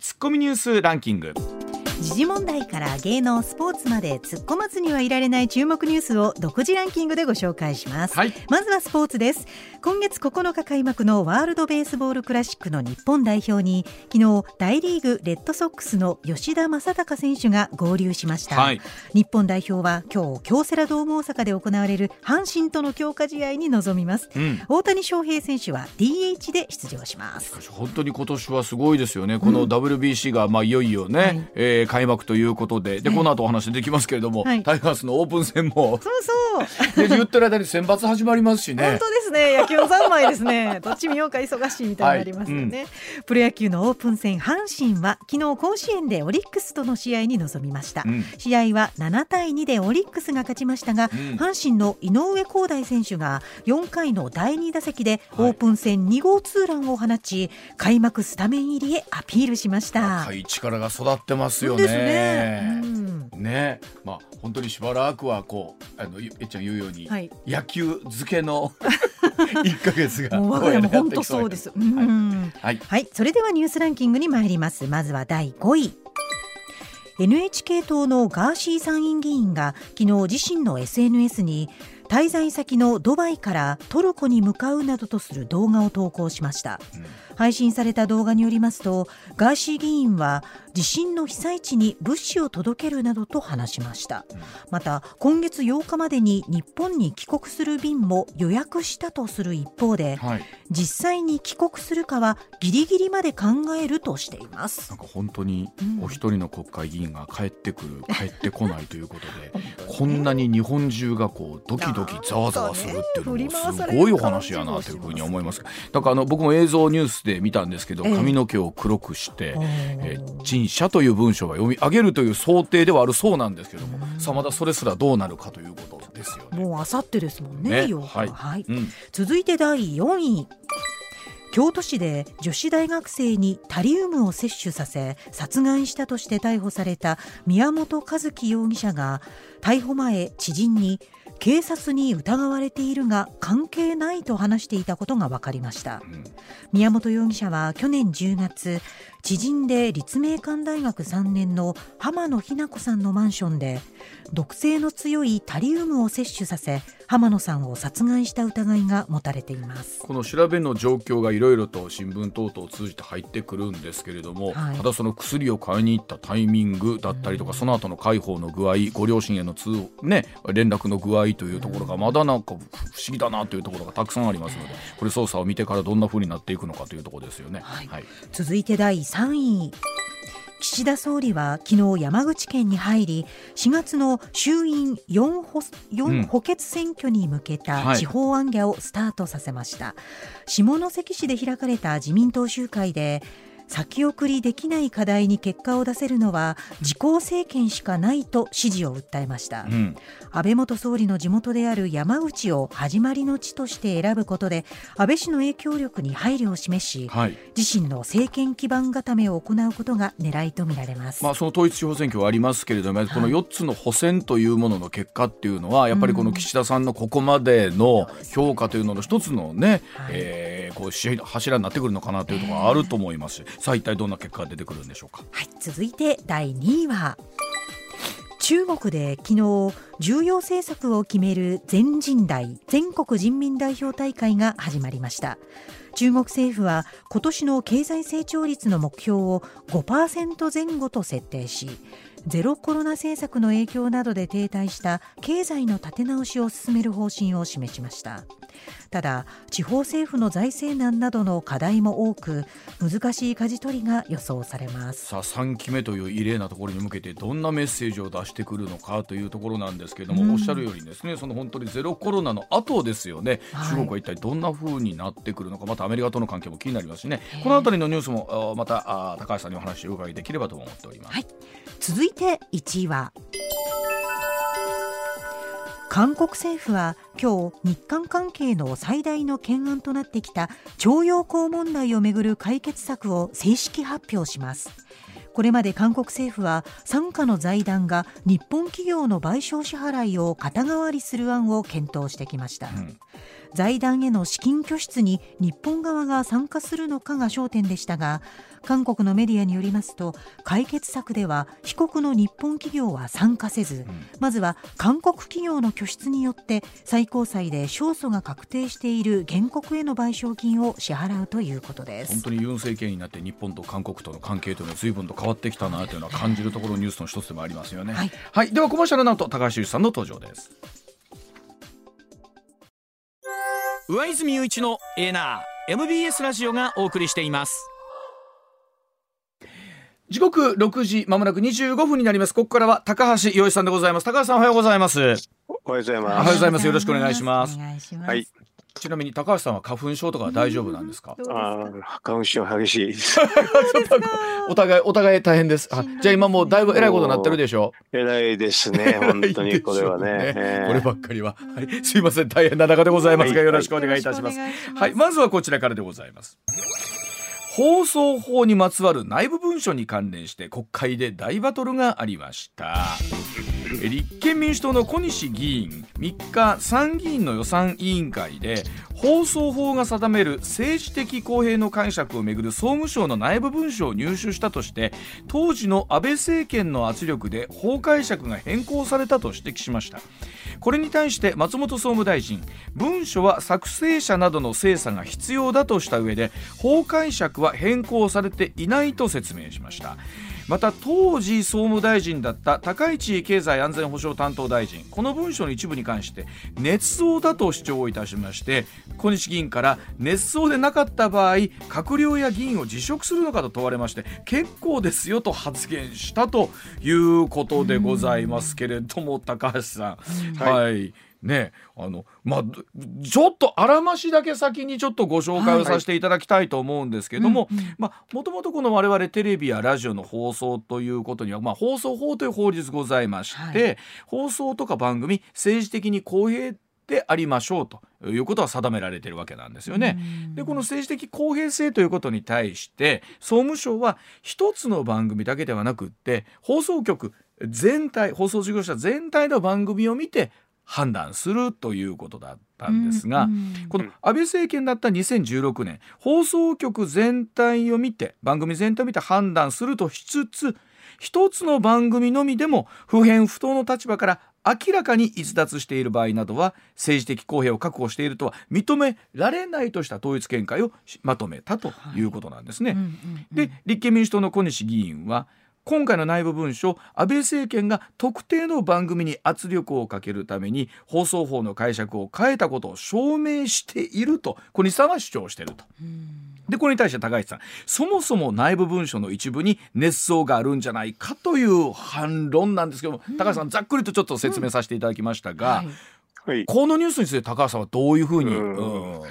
ツッコミニュースランキング。時事問題から芸能スポーツまで突っ込まずにはいられない注目ニュースを独自ランキングでご紹介します、はい、まずはスポーツです。今月9日開幕のワールドベースボールクラシックの日本代表に昨日大リーグレッドソックスの吉田正尚選手が合流しました、はい、日本代表は今日京セラドーム大阪で行われる阪神との強化試合に臨みます、うん、大谷翔平選手は DH で出場します。本当に今年はすごいですよね。この WBC がまあいよいよね、はい、えー、開幕ということで。でこの後お話できますけれども、はい、タイガースのオープン戦も。そうそう。で言ってる間に選抜始まりますしね。本当ですね。野球の三昧ですね。どっち見ようか忙しいみたいになりますよね、はいうん、プロ野球のオープン戦阪神は昨日甲子園でオリックスとの試合に臨みました、うん、試合は7対2でオリックスが勝ちましたが、うん、阪神の井上康大選手が4回の第2打席でオープン戦2号ツーランを放ち、開幕スタメン入りへアピールしました。力が育ってますよねね。ね、まあ本当にしばらくはこうあのえっちゃん言うように、はい、野球漬けの 一ヶ月がもう我が家も本当そうです。はい、はい、それではニュースランキングに参ります。まずは第5位。NHK 党のガーシー参院議員が昨日自身の SNS に滞在先のドバイからトルコに向かうなどとする動画を投稿しました、うん、配信された動画によりますとガーシー議員は地震の被災地に物資を届けるなどと話しました、うん、また今月8日までに日本に帰国する便も予約したとする一方で、はい、実際に帰国するかはギリギリまで考えるとしています。なんか本当にお一人の国会議員が帰ってくる、帰ってこないということでこんなに日本中がこうドキドキざわざわするっていうのもすごいお話やなというふうに思います。だからあの僕も映像ニュースで見たんですけど髪の毛を黒くして、えー、陳謝という文章が読み上げるという想定ではあるそうなんですけどもさあまだそれすらどうなるかということですよね。もうあさってですもんねねは。い、はい。うん、続いて第4位。京都市で女子大学生にタリウムを摂取させ殺害したとして逮捕された宮本一希容疑者が逮捕前知人に警察に疑われているが関係ないと話していたことが分かりました、宮本容疑者は去年10月知人で立命館大学3年の浜野日奈子さんのマンションで毒性の強いタリウムを摂取させ浜野さんを殺害した疑いが持たれています。この調べの状況がいろいろと新聞等々を通じて入ってくるんですけれども、はい、ただその薬を買いに行ったタイミングだったりとか、うん、その後の解放の具合ご両親への通、ね、連絡の具合というところがまだなんか不思議だなというところがたくさんありますのでこれ捜査を見てからどんなふうになっていくのかというところですよね。はい。はい、続いて第3位岸田総理は昨日山口県に入り4月の衆院 4, 補4補欠選挙に向けた地方案件をスタートさせました、はい、下関市で開かれた自民党集会で先送りできない課題に結果を出せるのは自公政権しかないと支持を訴えました、うん、安倍元総理の地元である山口を始まりの地として選ぶことで安倍氏の影響力に配慮を示し、はい、自身の政権基盤固めを行うことが狙いとみられます、まあ、その統一地方選挙はありますけれども、はい、この4つの補選というものの結果っていうのはやっぱりこの岸田さんのここまでの評価というのの一つのね、はい、えー、こう柱になってくるのかなというところがあると思います。し、さあ一体どんな結果が出てくるんでしょうか。はい、続いて第2位は中国で昨日重要政策を決める全人代全国人民代表大会が始まりました。中国政府は今年の経済成長率の目標を5%前後と設定しゼロコロナ政策の影響などで停滞した経済の立て直しを進める方針を示しました。ただ地方政府の財政難などの課題も多く難しい舵取りが予想されます。さあ3期目という異例なところに向けてどんなメッセージを出してくるのかというところなんですけれども、うん、おっしゃるようにですねその本当にゼロコロナの後ですよね、はい、中国は一体どんな風になってくるのかまたアメリカとの関係も気になりますしね。この辺りのニュースもまた高橋さんにお話をお伺いできればと思っております、はい、続いて1位は。韓国政府は今日日韓関係の最大の懸案となってきた徴用工問題をめぐる解決策を正式発表します。これまで韓国政府は傘下の財団が日本企業の賠償支払いを肩代わりする案を検討してきました、うん財団への資金拠出に日本側が参加するのかが焦点でしたが韓国のメディアによりますと解決策では被告の日本企業は参加せず、まずは韓国企業の拠出によって最高裁で勝訴が確定している原告への賠償金を支払うということです。本当にユン政権になって日本と韓国との関係というのは随分と変わってきたなというのは感じるところニュースの一つでもありますよね、はい、はい、ではコマーシャルの後高橋由さんの登場です上泉雄一のエナー MBS ラジオがお送りしています。時刻6時まもなく25分になります。ここからは高橋洋一さんでございます。高橋さんおはようございます。おはようございます。おはようございます。よろしくお願いします。はいちなみに高橋さんは花粉症とか大丈夫なんですか？ああ、花粉症激しいお互いお互い大変です。あ、じゃあ今もうだいぶ偉いことになってるでしょ？う。偉いです ね。本当にこれはね。ねこればっかりは、はい、すいません大変な中でございますが、よろしくお願いいたします。はい、まずはこちらからでございます。放送法にまつわる内部文書に関連して国会で大バトルがありました立憲民主党の小西議員3日参議院の予算委員会で放送法が定める政治的公平の解釈をめぐる総務省の内部文書を入手したとして当時の安倍政権の圧力で法解釈が変更されたと指摘しました。これに対して松本総務大臣文書は作成者などの精査が必要だとした上で法解釈は変更されていないと説明しました。また当時総務大臣だった高市経済安全保障担当大臣この文書の一部に関して捏造だと主張をいたしまして小西議員から捏造でなかった場合閣僚や議員を辞職するのかと問われまして結構ですよと発言したということでございますけれども高橋さん、はい、はいねあのまあちょっとあらましだけ先にちょっとご紹介をさせていただきたいと思うんですけども、まあもともとこの我々テレビやラジオの放送ということには、まあ、放送法という法律ございまして、はい、放送とか番組政治的に公平でありましょうということは定められているわけなんですよね。でこの政治的公平性ということに対して総務省は一つの番組だけではなくって放送局全体放送事業者全体の番組を見て判断するということだったんですが、うんうん、この安倍政権だった2016年放送局全体を見て番組全体を見て判断するとしつつ一つの番組のみでも不偏不当の立場から明らかに逸脱している場合などは政治的公平を確保しているとは認められないとした統一見解をまとめたということなんですね。はい。うんうんうん、で立憲民主党の小西議員は今回の内部文書安倍政権が特定の番組に圧力をかけるために放送法の解釈を変えたことを証明していると小西さんは主張していると。でこれに対して高市さんそもそも内部文書の一部に熱奏があるんじゃないかという反論なんですけども、高橋さんざっくりとちょっと説明させていただきましたが、はい、このニュースについて高橋さんはどういうふうに、うん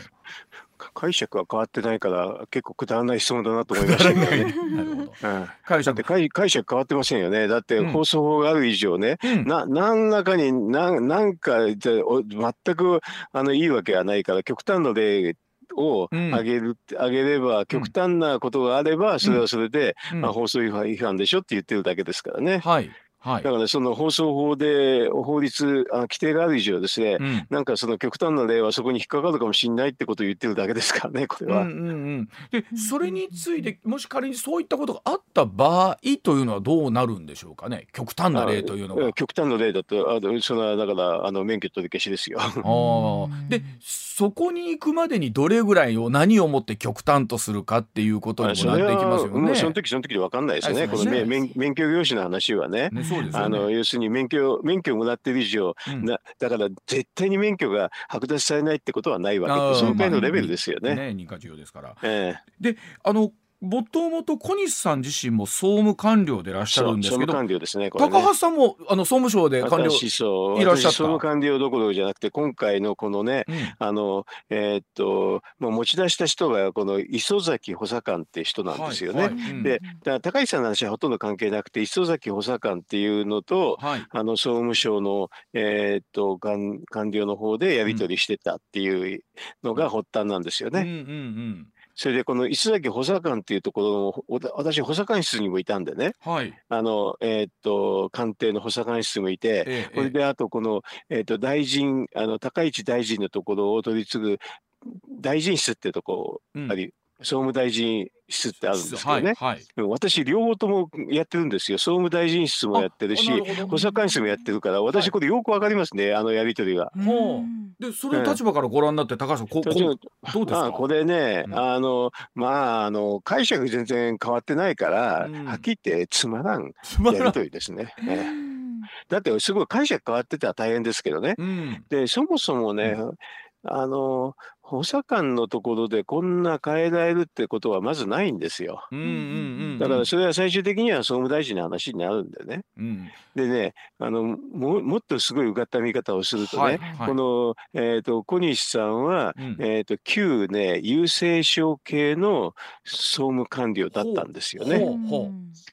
解釈は変わってないから結構くだらない質問だなと思いました。けどね。なるほど。うん、解釈。解解釈変わってませんよね。だって放送法がある以上ね、うん、な何らかに何なんか全くあのいいわけはないから極端の例を上げる、うん、上げれば極端なことがあればそれはそれで、まあ、放送違反でしょって言ってるだけですからね。はいはい、だから、その放送法で法律あ規定がある以上ですね、うん、なんかその極端な例はそこに引っかかるかもしれないってことを言ってるだけですからねこれは。うんうんうん、でそれについてもし仮にそういったことがあった場合というのはどうなるんでしょうかね？極端な例というのは。極端な例だとあそれはだからあの免許取り消しですよ。あでそこに行くまでにどれぐらいを何をもって極端とするかっていうことにもなっていきますよね。その時その時で分かんないですよね。この免免許業種の話はね。ねねあの要するに免許免許をもらってる以上、うん、なだから絶対に免許が剥奪されないってことはないわけでそのくらいのレベルですよね。ね認可授与ですから。えー、であのもともと小西さん自身も総務官僚でいらっしゃるんですけど、官僚ですね、ね、高橋さんもあの総務省で官僚いらっしゃった。総務官僚どころじゃなくて、今回のこのね、うん、あのえー、っともう持ち出した人がこの磯崎補佐官って人なんですよね。はいはいうん、で、高市さんの話はほとんど関係なくて、磯崎補佐官っていうのと、はい、あの総務省のえー、っと官官僚の方でやり取りしてたっていうのが発端なんですよね。うんうんうんそれでこの磯崎補佐官っていうところの私補佐官室にもいたんでね、はい、あのえー、っと官邸の補佐官室もいて、ええ、これであとこの、えー、っと大臣あの高市大臣のところを取り継ぐ大臣室っていうところあり、総務大臣室ってあるんですけどね、はいはい、私両方ともやってるんですよ。総務大臣室もやってるし補佐官室もやってるから私これよくわかりますね、あのやり取りが。でそれ立場からご覧になって高橋さんここどうですか？これね、うん、あのまああの解釈全然変わってないから、うん、はっきり言ってつまらんやり取りですね。ねだってすごい解釈変わってたら大変ですけどね。うん、でそもそもね、あの補佐官のところでこんな変えられるってことはまずないんですよ。だからそれは最終的には総務大臣の話になるんでね。うん、でねあのももっとすごいうがった見方をするとね、はいはい、この、えーと、小西さんは、うん、えーと、旧ね郵政省系の総務官僚だったんですよね。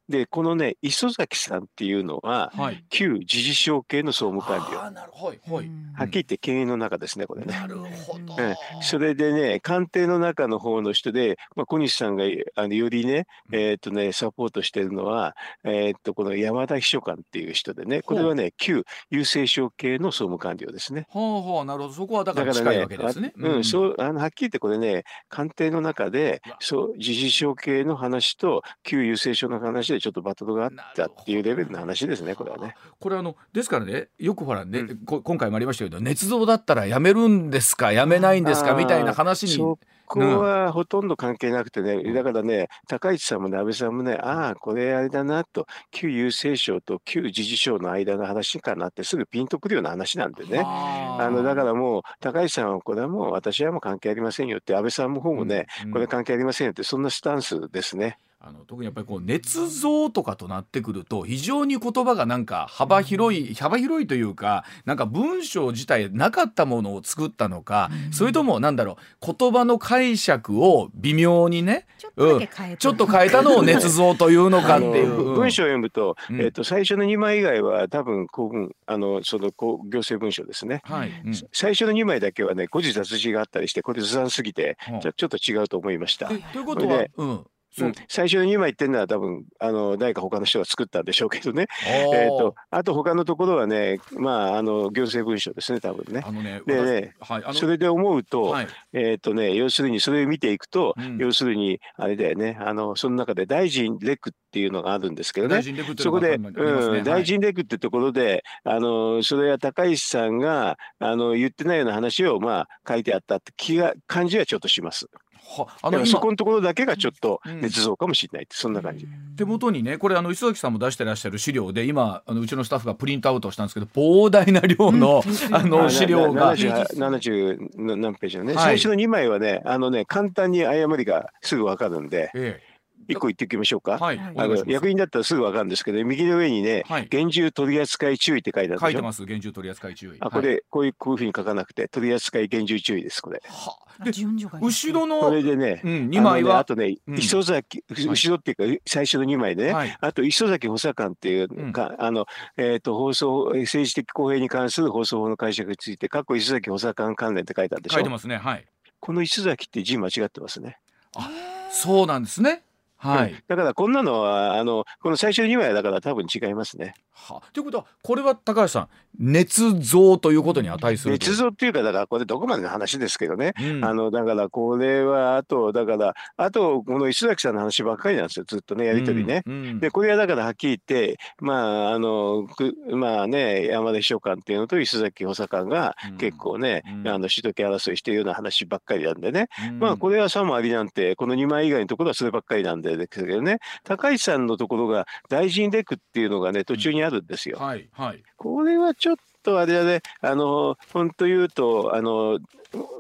でこのね磯崎さんっていうのは、はい、旧時事省系の総務官僚。はっきり言って経営の中ですねこれね。なるほど、うんそれでね、官邸の中の方の人で、まあ、小西さんがあのよりね、えー、っとね、サポートしてるのは、えー、っと、この山田秘書官っていう人でね、これはね、旧郵政省系の総務官僚ですね。ほうほう、なるほど。そこはだから近いわけですね。ねうん、そう、あの、はっきり言ってこれね、官邸の中で、そう、時事省系の話と、旧郵政省の話でちょっとバトルがあったっていうレベルの話ですね、これはね。これあの、ですからね、よくほらね、うん、今回もありましたけど、捏造だったらやめるんですか、やめないんですか、みたいな話に。そこはほとんど関係なくてね、うん、だからね、高市さんもね、安倍さんもね、ああ、これあれだなと、旧郵政省と旧自治省の間の話かなって、すぐピンとくるような話なんでね。あのだからもう、高市さんはこれはもう私はもう関係ありませんよって、安倍さんの方もね、うんうん、これ関係ありませんよって、そんなスタンスですね。あの特にやっぱりこう捏造とかとなってくると非常に言葉がなんか幅広い、幅広いというかなんか文章自体なかったものを作ったのか、それともなんだろう言葉の解釈を微妙にねちょっと変えた。のを捏造というのかっていう。文章を読むと,、えー、と最初の2枚以外は多分公文あのその行政文書ですね、はい。うん、最初の2枚だけはね誤字脱字があったりしてこれずさんすぎて、ちょちょっと違うと思いました。ということは、うんうん、最初の2枚っていうのは多分あの誰か他の人が作ったんでしょうけどね、えーと、あと他のところはね、まあ、あの行政文書ですね多分ね。ねでね、はい、それで思うと,、はい、えーとね、要するにそれを見ていくと、うん、要するにあれだよねあのその中で大臣レクっていうのがあるんですけどね。そこで、ね、うん、大臣レクってところであのそれは高石さんがあの言ってないような話を、まあ、書いてあったって気が感じはちょっとします。はあのそこのところだけがちょっと捏造かもしれないって、そんな感じ。手元にねこれあの磯崎さんも出してらっしゃる資料で今あのうちのスタッフがプリントアウトしたんですけど膨大な量の、あの資料が。70何ページのね、はい、最初の2枚はねあのね簡単に誤りがすぐ分かるんで。ええ一個言っておきましょうか。はい、あの役員だったらすぐわかるんですけど、右の上にね、はい、厳重取扱注意って書いてある書いてます。厳重取扱注意。あ、これ、こういうこういうふうに書かなくて、取扱厳重注意です。これ。はで後ろのこれでね、うん、2枚はあとね、磯崎後ろっていうか最初の2枚でね、あと磯崎補佐官っていうか、あのえっ、と放送政治的公平に関する放送法の解釈について過去磯崎補佐官関連って書いてあるでしょ。書いてますね。はい。この磯崎って字間違ってますね。あ、そうなんですね。はい、だからこんなのはあのこの最初の2枚だから多分違いますね。はということはこれは高橋さん捏造ということに値する捏造っていうかだからこれどこまでの話ですけどね、うん、あのだからこれはあとだからあとこの石崎さんの話ばっかりなんですよずっとねやり取りね。うん。うん、でこれはだからはっきり言ってまああのまあね山田秘書官っていうのと石崎補佐官が結構ね、あの主導権争いしているような話ばっかりなんでね、まあこれはさもありなんてこの2枚以外のところはそればっかりなんでですけどね高市さんのところが大臣レクっていうのがね途中にあるんですよ。はいはい、これはちょっとあれだねあの本当言うとあの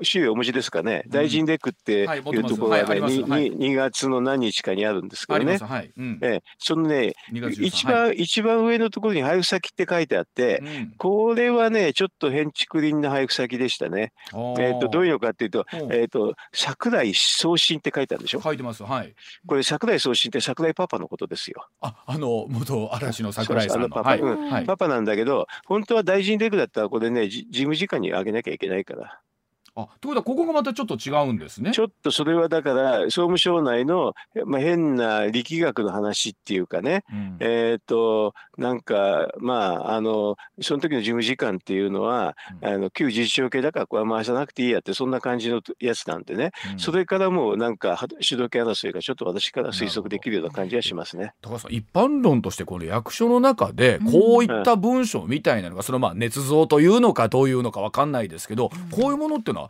資料お持ちですかね、大臣レクっていうところがね、はい、2, 月の何日かにあるんですけどね、はい。うん、えそのね、一番、はい、一番上のところに配布先って書いてあって、うん、これはね、ちょっと変築林の配布先でしたね。えーと、どういうのかっていうと、えーと、桜井送信って書いてあるでしょ？書いてます、はい。これ、桜井送信って桜井パパのことですよ。ああの元嵐の桜井さんの。パパ、うん、パパなんだけど、本当は大臣レクだったら、これね、事務次官にあげなきゃいけないから。あということはここがまたちょっと違うんですね。ちょっとそれはだから総務省内の、まあ、変な力学の話っていうかね、うん、えっ、となんかまああのその時の事務次官っていうのは、うん、あの旧事実証系だからこれは回さなくていいやってそんな感じのやつなんでね、うん、それからもうなんか主導権争いがちょっと私から推測できるような感じはしますね。高さん一般論としてこの役所の中でこういった文章みたいなのが、そのまあ捏造というのかどういうのか分かんないですけど、こういうものっていうのは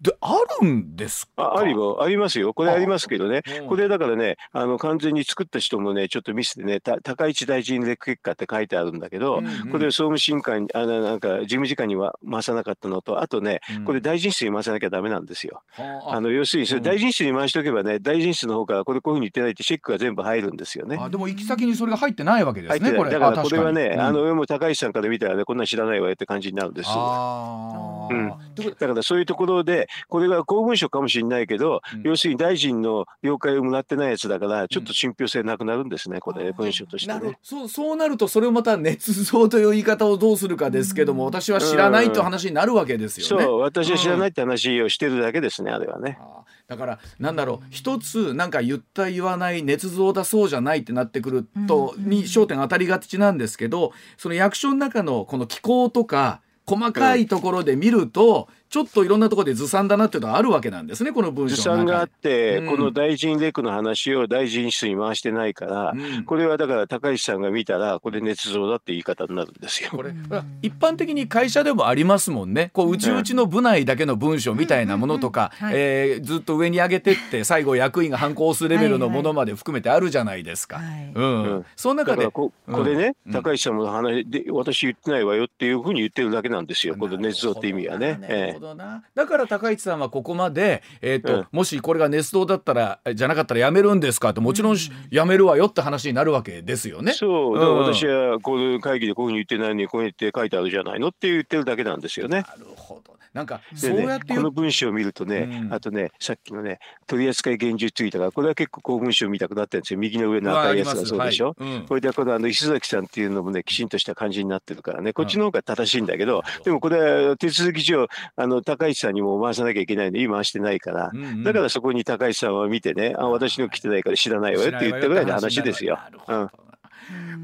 であるんですあありもありますよ。これありますけどね、これだからねあの完全に作った人もねちょっとミスでね高市大臣レク結果って書いてあるんだけど、うんうん、これ総務審議あのなんか事務次官には回さなかったのとあとね、これ大臣室に回さなきゃダメなんですよ。あの要するにそれ大臣室に回しておけばね、大臣室の方からこれこういうふうに言ってないってチェックが全部入るんですよね。あでも行き先にそれが入ってないわけですね。これ。だからこれはね、あの上も高市さんから見たらねこんなん知らないわよって感じになるんです。うん、だからそういうところでこれが公文書かもしれないけど、うん、要するに大臣の了解をもらってないやつだからちょっと信憑性なくなるんですね、これ文書としてね。そうそうなるとそれをまた捏造という言い方をどうするかですけども、私は知らないという話になるわけですよね。そう私は知らないって話をしてるだけですね、あれはね。だからなんだろう。一つなんか言った言わない捏造だそうじゃないってなってくるとに焦点当たりがちなんですけどその役所の中のこの機構とか細かいところで見ると、ちょっといろんなところでずさんだなっていうのはあるわけなんですねこの文章ずさんがあって、うん、この大臣レクの話を大臣室に回してないから、うん、これはだから高市さんが見たらこれ捏造だって言い方になるんですよ。これ一般的に会社でもありますもんね。こううちうちの部内だけの文章みたいなものとか、えずっと上に上げてって最後役員が反抗するレベルのものまで含めてあるじゃないですか。その中でここれね、高市さんの話で私言ってないわよっていうふうに言ってるだけなんですよ。この捏造って意味はね。なるほどな、だから高市さんはここまで、えーと、うん、もしこれが熱動だったらじゃなかったらやめるんですか？ってもちろんやめるわよって話になるわけですよね。そう、うん、私はこういう会議でこういうふうに言ってないのにこう言って書いてあるじゃないのって言ってるだけなんですよね。なるほどなんかそうやって、ね、この文章を見るとね、うん、あとねさっきのね取扱厳重注意とかこれは結構公文書見たくなってるんですよ。右の上の赤いやつがそうでしょ、はい。うん、これでこのあの石崎さんっていうのもねきちんとした感じになってるからね。こっちの方が正しいんだけど、でもこれは手続き上あの高市さんにも回さなきゃいけないのに回してないから、うんうん、だからそこに高市さんは見てねあ私の来てないから知らないわよって言ったぐらいの話ですよ。うん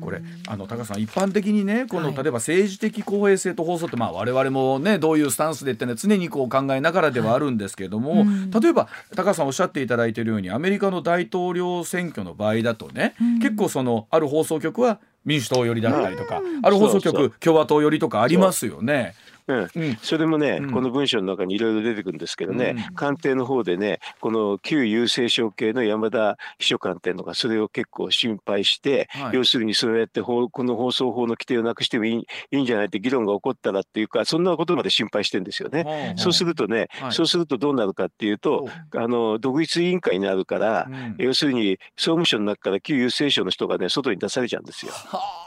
これあの高さん一般的にねこの、例えば政治的公平性と放送ってまあ我々もねどういうスタンスでってね常にこう考えながらではあるんですけれども、はいうん、例えば高さんおっしゃっていただいているようにアメリカの大統領選挙の場合だとね、うん、結構そのある放送局は民主党寄りだったりとか、ある放送局共和党寄りとかありますよね。うん、それもね、この文章の中にいろいろ出てくるんですけどね、官邸の方でね、この旧郵政省系の山田秘書官っていうのがそれを結構心配して、はい、要するにそうやってこの放送法の規定をなくしてもいいいいんじゃないって議論が起こったらっていうか、そんなことまで心配してるんですよね。そうするとね、はい、そうするとどうなるかっていうと、あの独立委員会になるから、うん、要するに総務省の中から旧郵政省の人がね、外に出されちゃうんですよ。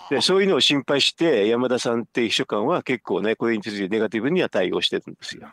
でそういうのを心配して山田さんって秘書官は結構ねこれについてネガティブには対応してるんですよ。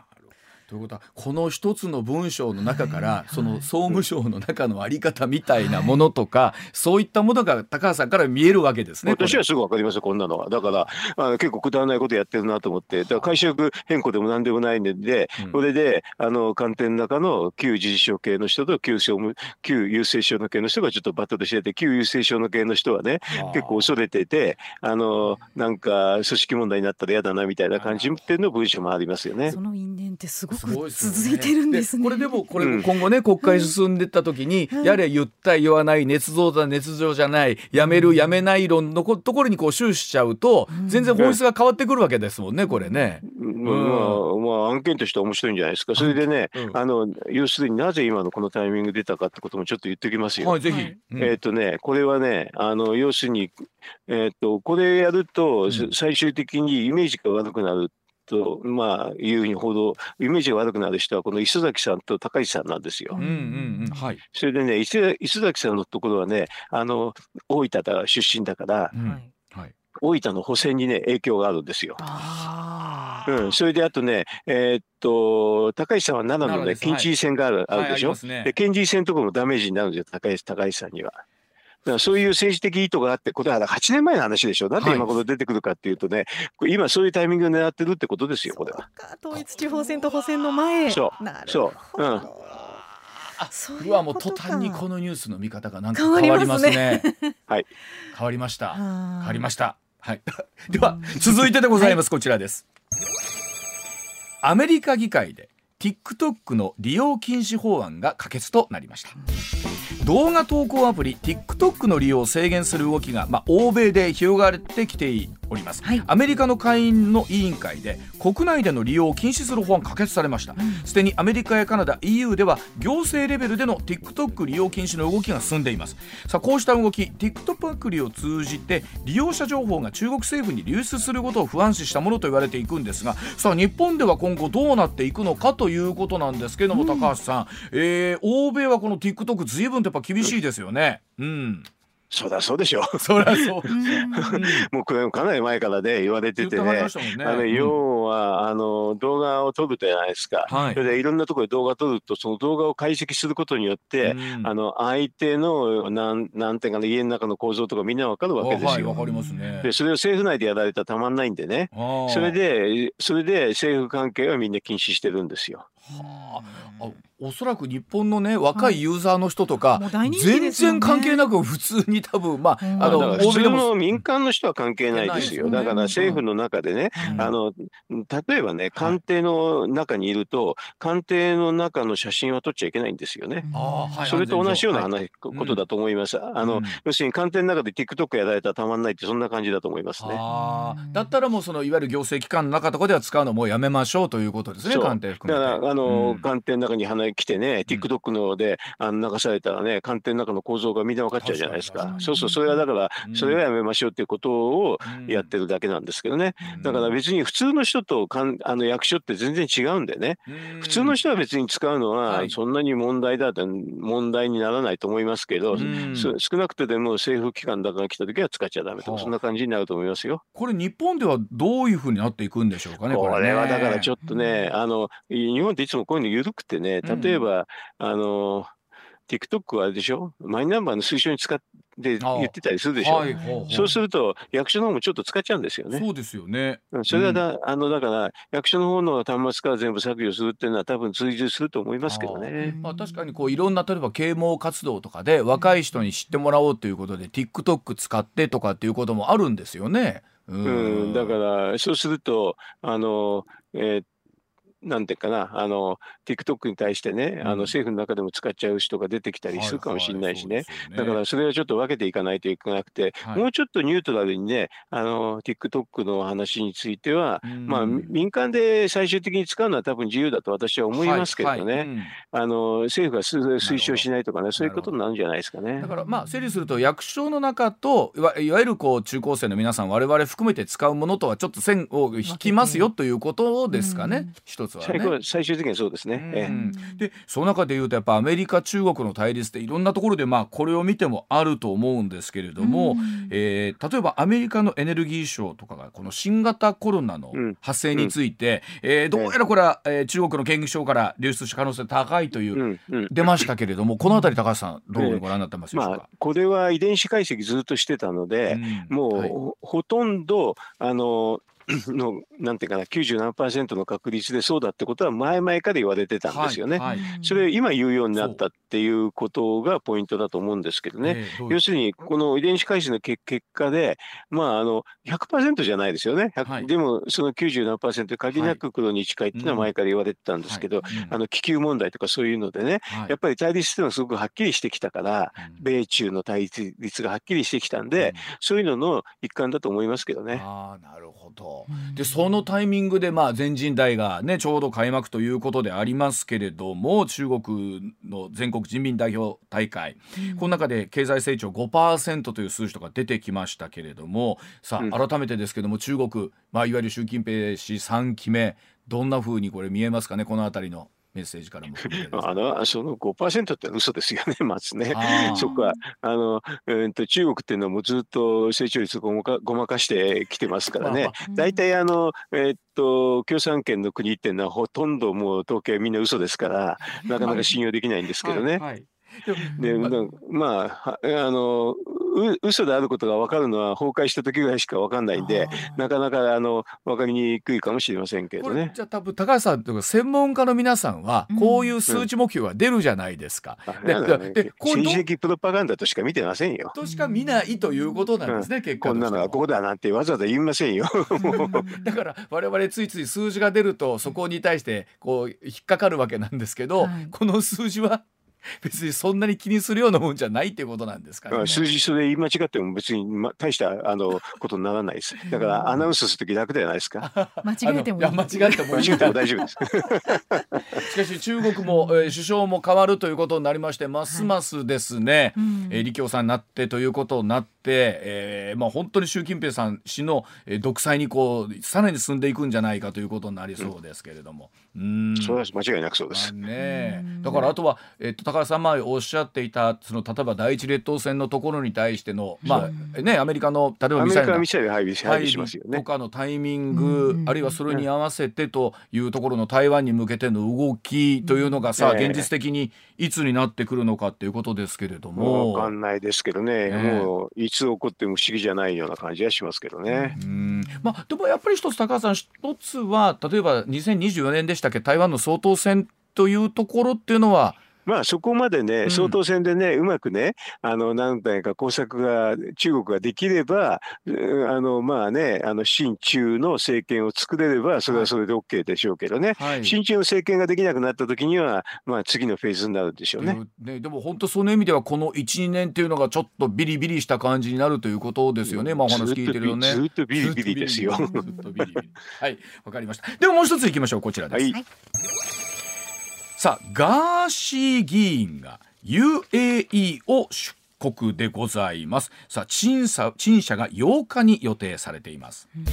ということはこの一つの文章の中から、その総務省の中のあり方みたいなものとか、そういったものが高橋さんから見えるわけですね。私はすぐ分かりますよこんなのは。だからあ結構くだらないことやってるなと思ってだから会社変更でも何でもないんで、これであの官邸の中の旧事実証系の人と旧総務旧郵政省の系の人がちょっとバトルしてて旧郵政省の系の人はね結構恐れててあのなんか組織問題になったら嫌だなみたいな感じっていうの文章もありますよね。その因縁ってすごく続いてるんですね。これでもこれ今後ね、国会進んでった時に、やれ言った言わない捏造だ捏造じゃないやめるやめない論のところにこう終始しちゃうと、全然本質が変わってくるわけですもんねこれね。まあ、まあ案件としては面白いんじゃないですか。それでね、あの要するになぜ今のこのタイミング出たかってこともちょっと言っておきますよ。はい、ぜひ。えっ、とねこれはねあの要するにえっ、とこれやると最終的にイメージが悪くなると、まあ、いうふうに報道、イメージが悪くなる人は、この磯崎さんと高市さんなんですよ。うんうんうんはい、それでね、磯崎さんのところはね、あの大分だ出身だから、うん。はい、大分の補選にね、影響があるんですよ。うん、それであとね、えー、っと、高市さんは奈良のね、県知事選がある,、あるでしょ、はいね、で県知事選のところもダメージになるんですよ、高市高市さんには。らそういう政治的意図があって、これは8年前の話でしょ。なんで今これ出てくるかっていうとね、はい、今そういうタイミングを狙ってるってことですよ、これは。統一地方選と補選の前。そう。そう。うん。あ、うわもう途端にこのニュースの見方がなんか変わりますね。はい。変わりました。変わりました。はい。では続いてでございます。こちらです。アメリカ議会で TikTok の利用禁止法案が可決となりました。動画投稿アプリ TikTok の利用を制限する動きが、まあ、欧米で広がってきております、はい、アメリカの下院の委員会で国内での利用を禁止する法案可決されました。すで、うん、にアメリカやカナダ EU では行政レベルでの TikTok 利用禁止の動きが進んでいます。さあこうした動き TikTok アプリを通じて利用者情報が中国政府に流出することを不安視したものと言われていくんですがさあ日本では今後どうなっていくのかということなんですけども、うん、高橋さん、えー、欧米はこの TikTok 随分とぱ厳しいですよね。うん。そりゃそうでしょう。そりゃそう。もうこれかなり前からね言われててね。ねあの要は、あの動画を撮るじゃないですか。はい、それでいろんなところで動画撮るとその動画を解析することによって、あの相手のなんなんていうかな家の中の構造とかみんなわかるわけですよ。わ、かりますね。でそれを政府内でやられたらたまんないんでね。それでそれで政府関係はみんな禁止してるんですよ。はあ、おそらく日本のね若いユーザーの人とか、はいね、全然関係なく普通に多分まあ、あの普通の民間の人は関係ないですよ、だから政府の中でね、あの例えばね官邸の中にいると、官邸の中の写真は撮っちゃいけないんですよね。それと同じような話、ことだと思います。あの、要するに官邸の中で TikTok やられたらたまんないってそんな感じだと思いますね。だったらもうそのいわゆる行政機関の中とかでは使うのもうやめましょうということですね官邸含めて。だからあの、官邸の中に花来てね、TikTok のであの流されたらね、官邸の中の構造がみんな分かっちゃうじゃないですか。そうそう、それはだから、それはやめましょうっていうことをやってるだけなんですけどね。だから別に普通の人とかんあの役所って全然違うんでね、普通の人は別に使うのはそんなに問題だって問題にならないと思いますけど、少なくてでも政府機関だから来た時は使っちゃダメとか、そんな感じになると思いますよ。これ日本ではどういうふうになっていくんでしょうかね。これはだからちょっとね、あの日本っていつもこういうの緩くてね、例えば、あの TikTok はあれでしょ？マイナンバーの推奨に使って言ってたりするでしょ、はい、そうすると役所の方もちょっと使っちゃうんですよね。そうですよね。それはだうん、あのだから役所の方の端末から全部削除するっていうのは多分追従すると思いますけどね。まあ確かにこういろんな例えば啓蒙活動とかで若い人に知ってもらおうということで TikTok 使ってとかっていうこともあるんですよね。うん、うんだからそうするとあのえー、なんていうかな、あの、TikTok に対してね、あの政府の中でも使っちゃう人が出てきたりするかもしれないしね。だからそれはちょっと分けていかないといけなくて、はい、もうちょっとニュートラルにね、あの、TikTok の話については、まあ、民間で最終的に使うのは多分自由だと私は思いますけどね、はいはい。うん、あの、政府が推奨しないとかね、そういうことになるんじゃないですかね。だからまあ、整理すると、役所の中といわ、いわゆるこう中高生の皆さん、我々含めて使うものとはちょっと線を引きますよということですかね、一つ最終的にはそうですね。ええ、でその中でいうとやっぱアメリカ中国の対立っていろんなところでまあこれを見てもあると思うんですけれども、えー、例えばアメリカのエネルギー省とかがこの新型コロナの発生について、うん、えー、どうやらこれは、えー、中国の研究所から流出した可能性高いという、出ましたけれどもこの辺り高橋さんどうご覧になってますでしょうか、まあ、これは遺伝子解析ずっとしてたので、もう、はい、ほとんどあのの、なんていうかな、90何パーセントの確率でそうだってことは前々から言われてたんですよね。はいはい、それ今言うようになったっていうことがポイントだと思うんですけどね。要するに、この遺伝子解析の結果で、まあ、あの、100%じゃないですよね。はい、でも、その90何パーセント限りなく黒に近いっていうのは前から言われてたんですけど、あの、気球問題とかそういうのでね、やっぱり対立っていうのはすごくはっきりしてきたから、米中の対立がはっきりしてきたんで、そういうのの一環だと思いますけどね。あなるほど。でそのタイミングでまあ全人代がねちょうど開幕ということでありますけれども中国の全国人民代表大会、うん、この中で経済成長5%という数字とか出てきましたけれどもさあ改めてですけども中国、まあ、いわゆる習近平氏3期目どんなふうにこれ見えますかねこの辺りの。メッセージからもあのその5%って嘘ですよね、まずね。そこはあの、えーと、中国っていうのもずっと成長率ごまかごまかしてきてますからね、大体あの、えー、っと共産圏の国っていうのはほとんどもう統計みんな嘘ですから、なかなか信用できないんですけどね。はいはい。でまああのう嘘であることが分かるのは崩壊した時ぐらいしか分かんないんでなかなかあの分かりにくいかもしれませんけどね。じゃあ多分高橋さんとか専門家の皆さんはこういう数値目標が出るじゃないですか。うん、でで政治的プロパガンダとしか見てませんよ。としか見ないということなんですね、うん、結果こんなのはここだなんてわざわざ言いませんよ。だから我々ついつい数字が出るとそこに対してこう引っかかるわけなんですけど、はい、この数字は 別にそんなに気にするようなもんじゃないっていうことなんですかね。数字それ言い間違っても別に、ま、大したあのことにならないです。だからアナウンスする時楽じゃないですか。間違えてもいい。間違えても間違えても大丈夫です。しかし中国も、えー、首相も変わるということになりましてますますですね、はい、えー、李強さんになってということになって、えー、まあ本当に習近平さん氏の、えー、独裁にこうさらに進んでいくんじゃないかということになりそうですけれども。うん、うん。そうです間違いなくそうです。ね、だからあとはえっと高橋さん前おっしゃっていたその例えば第一列島線のところに対してのまあねアメリカの例えばミサイルミサイル配備配備しますよね。とかのタイミング、あるいはそれに合わせてというところの台湾に向けての動きというのがさ、現実的にいつになってくるのかっていうことですけれども。わかんないですけどね、もういつ起こっても不思議じゃないような感じはしますけどね。うんまあでもやっぱり一つ高橋さん一つは例えば2024年でしたっけ台湾の総統選というところっていうのはまあそこまでね、総統選でね、うまくね、あの、何体か工作が、中国ができれば、あの、まあね、あの、親中の政権を作れれば、それはそれで OK でしょうけどね、はい、親中の政権ができなくなった時には、まあ次のフェーズになるでしょうね。ねでも本当その意味では、この1、2年っていうのがちょっとビリビリした感じになるということですよね、まあお話聞いてるよね。ずっとビリビリですよ。ビリビリ。はい、わかりました。ではもう一ついきましょう、こちらです。はいさあガーシー議員が UAE を出国でございます。さあ陳謝陳謝が8日に予定されています、うん、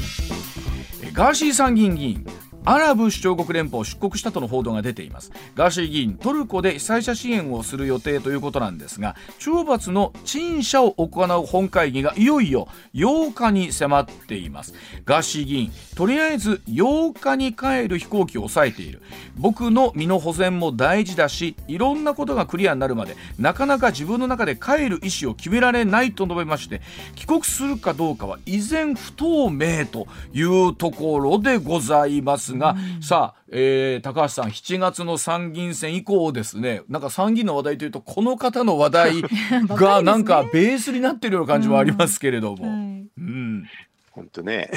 ガーシー参議院議員アラブ首長国連邦を出国したとの報道が出ています。ガーシー議員トルコで被災者支援をする予定ということなんですが懲罰の陳謝を行う本会議がいよいよ8日に迫っています。ガーシー議員とりあえず8日に帰る飛行機を抑えている。僕の身の保全も大事だしいろんなことがクリアになるまでなかなか自分の中で帰る意思を決められないと述べまして帰国するかどうかは依然不透明というところでございます。ですが、うん、さあ、えー、高橋さん7月の参議院選以降ですね。なんか参議院の話題というとこの方の話題が なんかベースになっているような感じもありますけれども。うん、うん本当ね。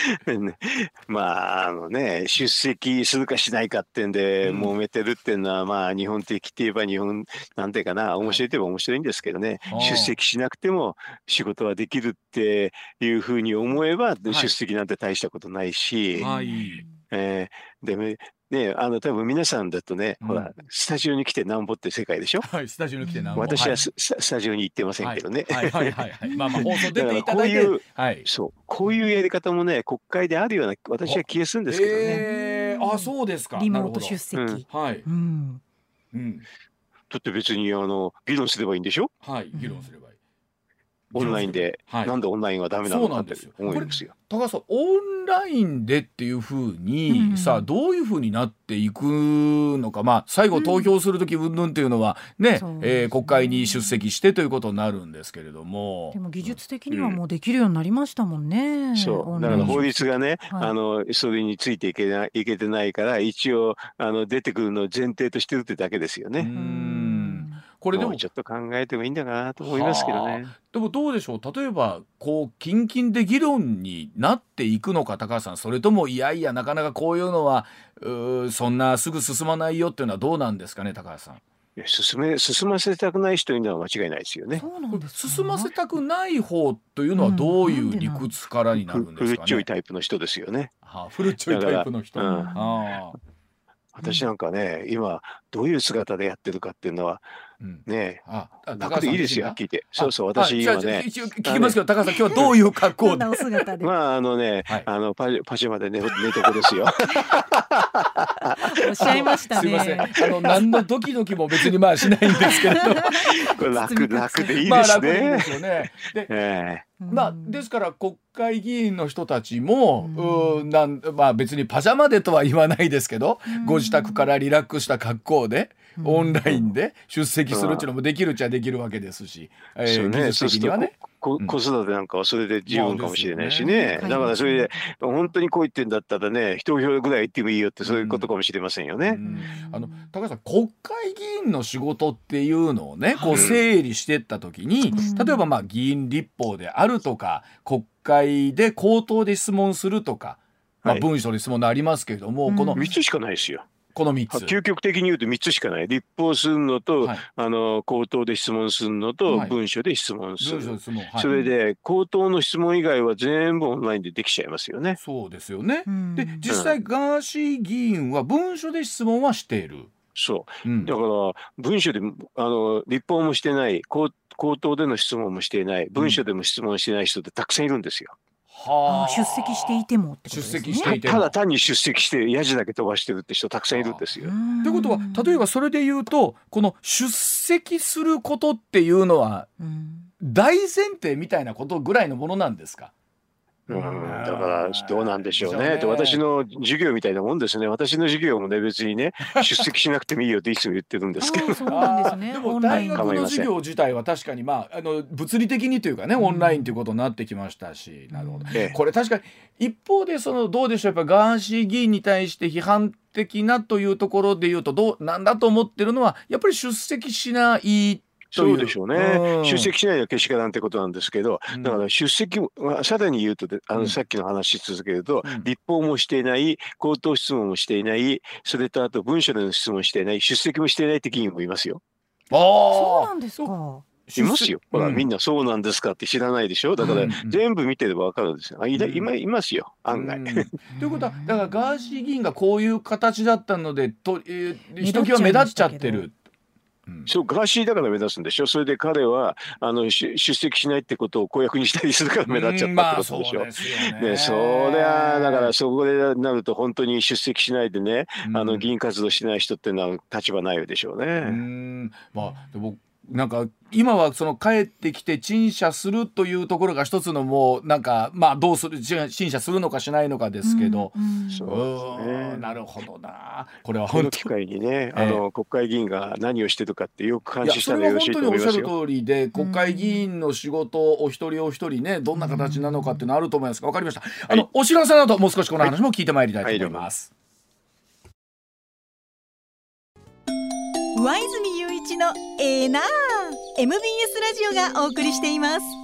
まああのね出席するかしないかってんで揉めてるっていうのは、まあ日本的って言えば日本なんていうかな面白いといえば面白いんですけどね。出席しなくても仕事はできるっていうふうに思えば出席なんて大したことないし、はい、えー、でねあの多分皆さんだとね、うん、ほらスタジオに来てなんぼって世界でしょ？はい、スタジオに来てなんぼ。私はス,、スタジオに行ってませんけどね。はいはいはい、はい、まあまあ 放送出ていただいて、こういうはい、そうこういうやり方もね国会であるような私は気がするんですけどね。えー、あそうですか。リモート出席。うん、はい。うん。うん。だって別にあの議論すればいいんでしょ？はい、議論すれば。オンラインで、はい、なんでオンラインはダメなのかって思いますよ。高橋さんオンラインでっていうふうに、うん、さあどういうふうになっていくのか。まあ最後投票する時うんぬんっていうのはね、うん、えー、国会に出席してということになるんですけれども。でも技術的にはもうできるようになりましたもんね。う。ん、そうだから法律がね、はい、あのそれについていけないいけてないから一応あの出てくるのを前提としてるってだけですよね。うんこれでもちょっと考えてもいいんだなと思いますけどね。でもどうでしょう？例えばこう近々で議論になっていくのか高橋さんそれともいやいやなかなかこういうのはうそんなすぐ進まないよっていうのはどうなんですかね高橋さん。いや進め進ませたくない人いるのは間違いないですよね。進ませたくない方というのはどういう理屈からになるんですかね。古っちょいタイプの人ですよね。はあ、古っちょいタイプの人。うん、あ私なんかね、今どういう姿でやってるかっていうのはねあ楽でいいですよ聞いて。そうそう私今ね。聞きますけど高橋さん今日はどういう格好？で？まああのね、あのパジパジャマで寝寝床ですよ。おっしゃいましたすみません。あの何のドキドキも別にまあしないんですけれど。楽楽でいいですね、まあ、ですよね。で、えー、まあですから国会議員の人たちも、うん、なんまあ別にパジャマでとは言わないですけど、ご自宅からリラックスした格好でオンラインで出席するっていうのもできるっちゃできるわけですし、えー、技術的にはね。子育てなんかはそれで十分かもしれないしね。だからそれで本当にこう言ってんだったらね、一票ぐらい言ってもいいよってそういうことかもしれませんよね。あの高橋さん、国会議員の仕事っていうのをね、こう整理していった時に、例えばまあ議員立法であるとか、国会で口頭で質問するとか、まあ文書で質問でありますけれども、この3つしかないですよ。この3つ。究極的に言うと3つしかない。立法するのと、はい、あの口頭で質問するのと、はい、文書で質問する、はい、それで口頭の質問以外は全部オンラインでできちゃいますよね。そうですよね。で実際、ガーシー議員は文書で質問はしている。そう、うん、だから文書であの立法もしてない口口頭での質問もしていない文書でも質問してない人ってたくさんいるんですよ。はあ、出席していてもってことですね。出席していてただ単に出席してやじだけ飛ばしてるって人たくさんいるんですよ。ということは例えばそれで言うとこの出席することっていうのは大前提みたいなことぐらいのものなんですか？うん、だからどうなんでしょうね。ね私の授業みたいなもんですね。私の授業もね別にね 出席しなくてもいいよっていつも言ってるんですけど。そうなんですね。でも大学の授業自体は確かにまああの物理的にというかねオンラインということになってきましたし、なるほど。これ確かに一方でそのどうでしょうやっぱガーシー議員に対して批判的なというところで言うとどうなんだと思ってるのはやっぱり出席しないそうでしょうね、うん、出席しないのはけしからんってことなんですけど、うん、だから出席はさらに言うとあのさっきの話し続けると、うん、立法もしていない口頭質問もしていないそれとあと文書での質問していない出席もしていないって議員もいますよ。あそうなんですか。いますよ。ほら、みんなそうなんですかって知らないでしょ。だから、全部見てればわかるんですよ。あ、い今、いますよ、案外。ということは、だからガーシー議員がこういう形だったので、と、えー、ひときわ目立っちゃってる。そうガーシーだから目立つんでしょ？それで彼はあの出席しないってことを公約にしたりするから目立っちゃったってことでしょ？まあ、そね。それはだからそこでなると本当に出席しないでね、あの議員活動しない人っていうのは立場ないでしょうね。うん。まあ、でもなんか今はその帰ってきて陳謝するというところが一つのもうなんかまあどうする陳謝するのかしないのかですけど、そうね、なるほどな。これは本当機会にね、あの国会議員が何をしてるかってよく監視したらよろしいと思いますよ。本当におっしゃる通りで国会議員の仕事お一人お一人ねどんな形なのかっていうのあると思いますがわかりました。あの、お知らせなどもう少しこの話も聞いてまいりたいと思います。上泉雄一のエナー MBS ラジオがお送りしています。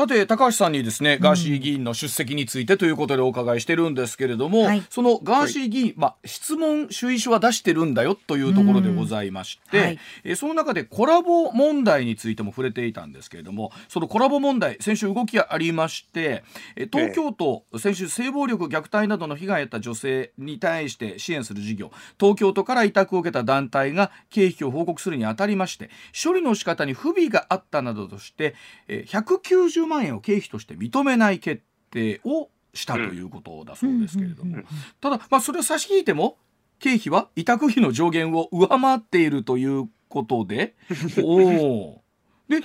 さて高橋さんにですねガーシー議員の出席についてということでお伺いしてるんですけれども、はい、そのガーシー議員、はい、まあ、質問主意書は出してるんだよというところでございまして、はい、えその中でコラボ問題についても触れていたんですけれどもそのコラボ問題先週動きがありまして東京都、先週性暴力虐待などの被害をった女性に対して支援する事業東京都から委託を受けた団体が経費を報告するにあたりまして処理の仕方に不備があったなどとして190万円を経費として認めない決定をしたということだそうですけれども、ただ、まあ、それを差し引いても経費は委託費の上限を上回っているということで。おおで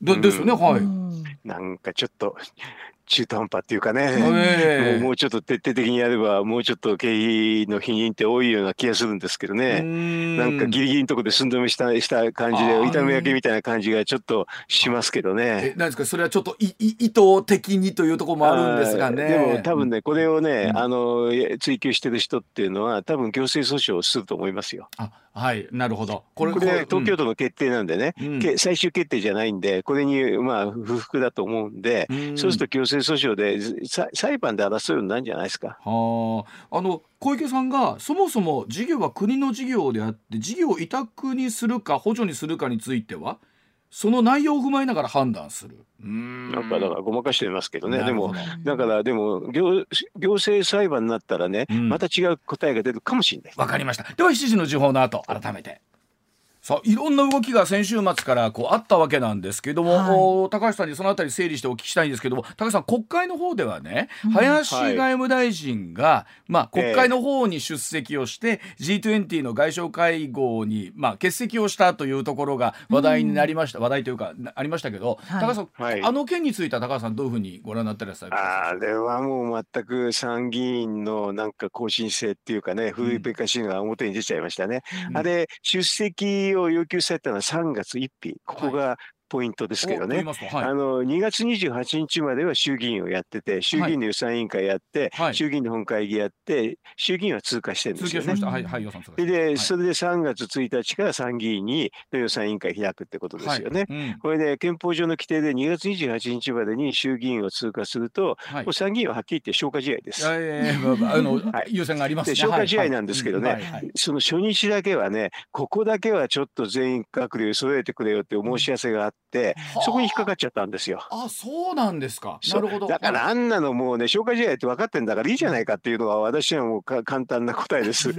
でですよね、はい。なんかちょっと中途半端っていうかね、え。ー、もうちょっと徹底的にやればもうちょっと経費の否認って多いような気がするんですけどね。なんかギリギリのところで寸止めしたした感じで痛み分けみたいな感じがちょっとしますけどね。なんですかそれはちょっとい意図的にというところもあるんですがね。でも多分ねこれをね、うん、あの追求してる人っていうのは多分行政訴訟をすると思いますよ。あはいなるほど。これこれ東京都の決定なんでね、うん、最終決定じゃないんでこれにまあ不服だと思うんで、うん、そうすると行政訴訟で裁判で争うようになるんじゃないですか。はあの小池さんがそもそも事業は国の事業であって事業を委託にするか補助にするかについては？その内容を踏まえながら判断する。なんかだからごまかしてますけどね、でも、だからでも行、行政裁判になったらね、うん、また違う答えが出るかもしれない。わかりました。では、7時の時報の後、改めて。さあいろんな動きが先週末からこうあったわけなんですけども、はい、高橋さんにそのあたり整理してお聞きしたいんですけども高橋さん国会の方ではね、林外務大臣が、はい、まあ、国会の方に出席をして、えー、G20 の外相会合に、まあ、欠席をしたというところが話題になりました、うん、話題というかありましたけど、はい、高橋さん、はい、あの件については高橋さんどういうふうにご覧になってらっしゃいますか？あれはもう全く参議院のなんか更新性っていうかね古いべかしいのが表に出ちゃいましたね。うん、あれ出席を要求されたのは3月1日、ここがポイントですけどね、はい、あの2月28日までは衆議院をやってて、衆議院の予算委員会やって、はい、衆議院の本会議やって、衆議院は通過してるんですよ。ね。はいはい、で、それで3月1日から参議院に予算委員会開くってことですよね。うん、これで憲法上の規定で2月28日までに衆議院を通過すると、もう参議院ははっきり言って消化試合です。あの 優先があります、ね、消化試合なんですけどね、その初日だけはね、ここだけはちょっと全員閣僚揃えてくれよって申し合わせがあって、、そこに引っかかっちゃったんですよ。あそうなんですか。なるほど。だからあんなのもうね消化試合って分かってんだからいいじゃないかっていうのが私はもう 簡単な答えです。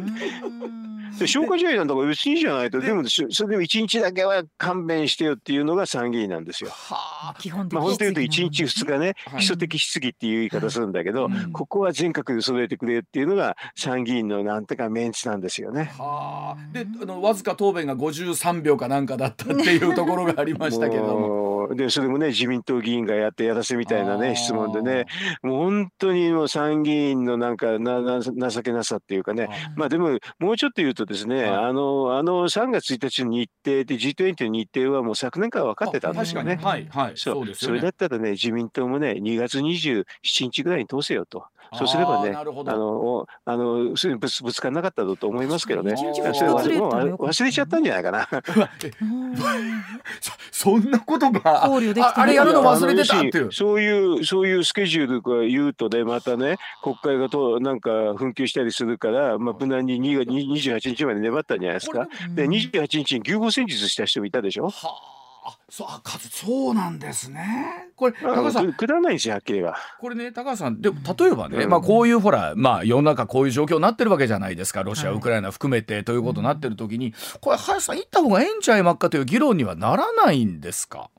で消化試合なんだから別にいいじゃないとでもそれでも1日だけは勘弁してよっていうのが参議院なんですよ。はあ、基本的まあ本当言うと1日2日ね、基礎的質疑っていう言い方するんだけど、ここは全国で揃えてくれっていうのが参議院のなんてかメンツなんですよね。はあ、であのわずか答弁が53秒かなんかだったっていうところがありましたけども。でそれもね自民党議員がやってやらせみたいなね質問でね。もう本当にもう参議院のなんかなな情けなさっていうかね。まあでももうちょっと言うとですね、はい、あのあの3月1日の日程で G20 の日程はもう昨年から分かってたんですよね。はいはい、そう、ね、それだったらね自民党もね2月27日ぐらいに通せよと。そうすればね、あの、あの、すぐぶつぶつかなかったと思いますけどね。それ忘れちゃったんじゃないかな。そんなことがあれやるの忘れてたっていう。そういうそういうスケジュールが言うとね、またね、国会がとなんか紛糾したりするから、まあ無難に28日まで粘ったんじゃないですか。で、28日に牛歩戦術した人もいたでしょ。はあ。あそうあそうなんですね。これ高橋さん。くだらないんですよはっきりは。これね高橋さんで例えばね、うん、まあこういうほらまあ世の中こういう状況になってるわけじゃないですか。ロシア、ウクライナ含めてということになってる時に、これ林さん行った方がええんちゃいまっかという議論にはならないんですか？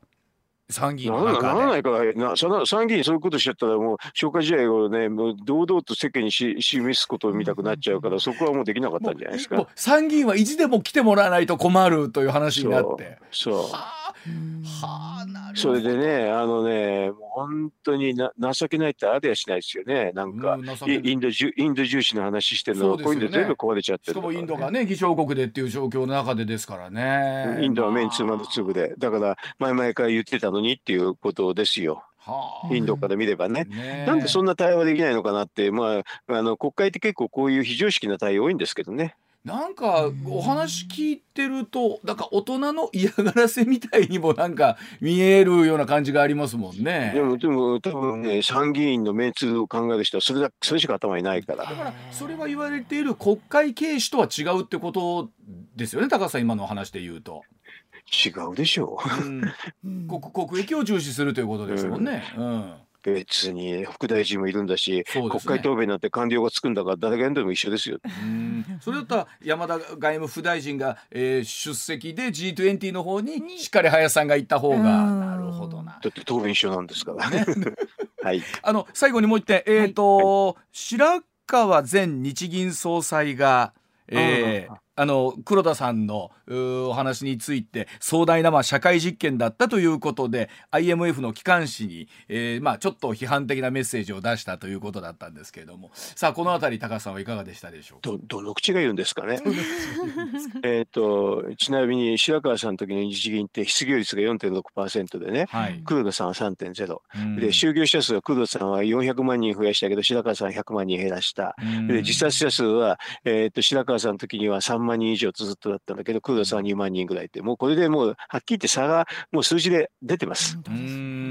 参議院の中で。ならないからな参議院そういうことしちゃったらもう消化試合をねもう堂々と世間にし 示すことを見たくなっちゃうから、そこはもうできなかったんじゃないですか。参議院はいつでも来てもらわないと困るという話になって。そうはあなるそれでねあのねもう本当にな情けないってありゃしないですよね。なんか、インドインド重視の話してるのは、こういうの全部壊れちゃってる、ね、しかもインドがね議長国でっていう状況の中でですからね。インドは目につまる粒でだから前々から言ってたのにっていうことですよ。はあ、インドから見ればね。ねなんでそんな対応できないのかなって、まあ、あの国会って結構こういう非常識な対応多いんですけどね。なんかお話聞いてるとなんか大人の嫌がらせみたいにもなんか見えるような感じがありますもんね。でもでも多分ね参議院のメンツを考える人はそれだそれしか頭にないから。だからそれは言われている国会軽視とは違うってことですよね高橋さん今の話で言うと。違うでしょう、うん、国国益を重視するということですもんね。うん、うん別に副大臣もいるんだし、ね、国会答弁なんて官僚がつくんだから誰がやんでも一緒ですよ。それだったら山田外務副大臣が、えー、出席で G20 の方にしっかり林さんが行った方が。なるほどな。だって答弁一緒なんですからね。はい。あの最後にもう一点。えっ、ー、と、はい、白川前日銀総裁が、えー、あの黒田さんのお話について壮大なまあ社会実験だったということで IMF の機関紙に、えー、まあちょっと批判的なメッセージを出したということだったんですけれども。さあこの辺り高橋さんはいかがでしたでしょうどどの口が言うんですかね？えっとちなみに白川さんの時の日銀って失業率が4.6%でね、はい、黒田さんは3.0、うん、で就業者数は黒田さんは400万人増やしたけど白川さんは100万人減らした、うん、で自殺者数は、えー、と白川さんの時には3万人以上ずっとだったんだけど、黒田さんは2万人ぐらいで、もうこれでもう、はっきり言って差がもう数字で出てます。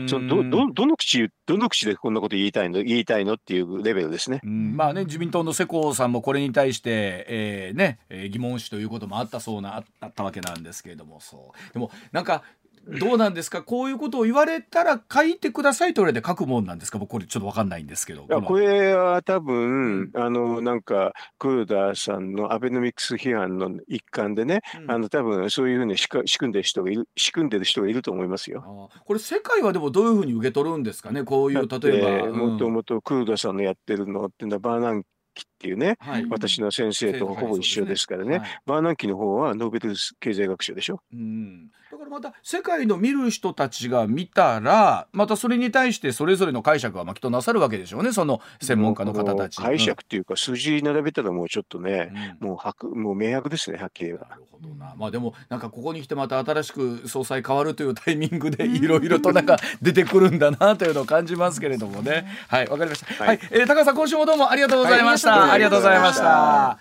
そのどどどの口、どの口でこんなこと言いたいの、言いたいのっていうレベルですね。まあね、自民党の世耕さんもこれに対して、えー、ね、疑問視ということもあったそうな、あったわけなんですけれども、そう。でも、なんか、どうなんですか？こういうことを言われたら書いてくださいと言われて書くもんなんですか？僕これちょっと分かんないんですけど。いやこれは多分、あの、なんか、黒田さんのアベノミクス批判の一環でね、うん、あの、多分そういうふうに仕組んでる人がいる、仕組んでる人がいると思いますよ。これ世界はでもどういうふうに受け取るんですかね？こういう、例えば。もともと黒田さんのやってるのっていうのはバーナンキっていうね、はい、私の先生とほぼ一緒ですからね、はい、バーナンキの方はノーベル経済学賞でしょ？うんだからまた世界の見る人たちが見たらまたそれに対してそれぞれの解釈はまあきっとなさるわけでしょうねその専門家の方たち。解釈っていうか数字並べたらもうちょっとね、うん、もう白もう明白ですねはっきり言えば。なるほどなまあでもなんかここに来てまた新しく総裁変わるというタイミングで いろいろとなんか出てくるんだなというのを感じますけれどもね。はいわかりました。はい、はい、えー、高橋さん今週もどうもありがとうございました。はい、ありがとうございました。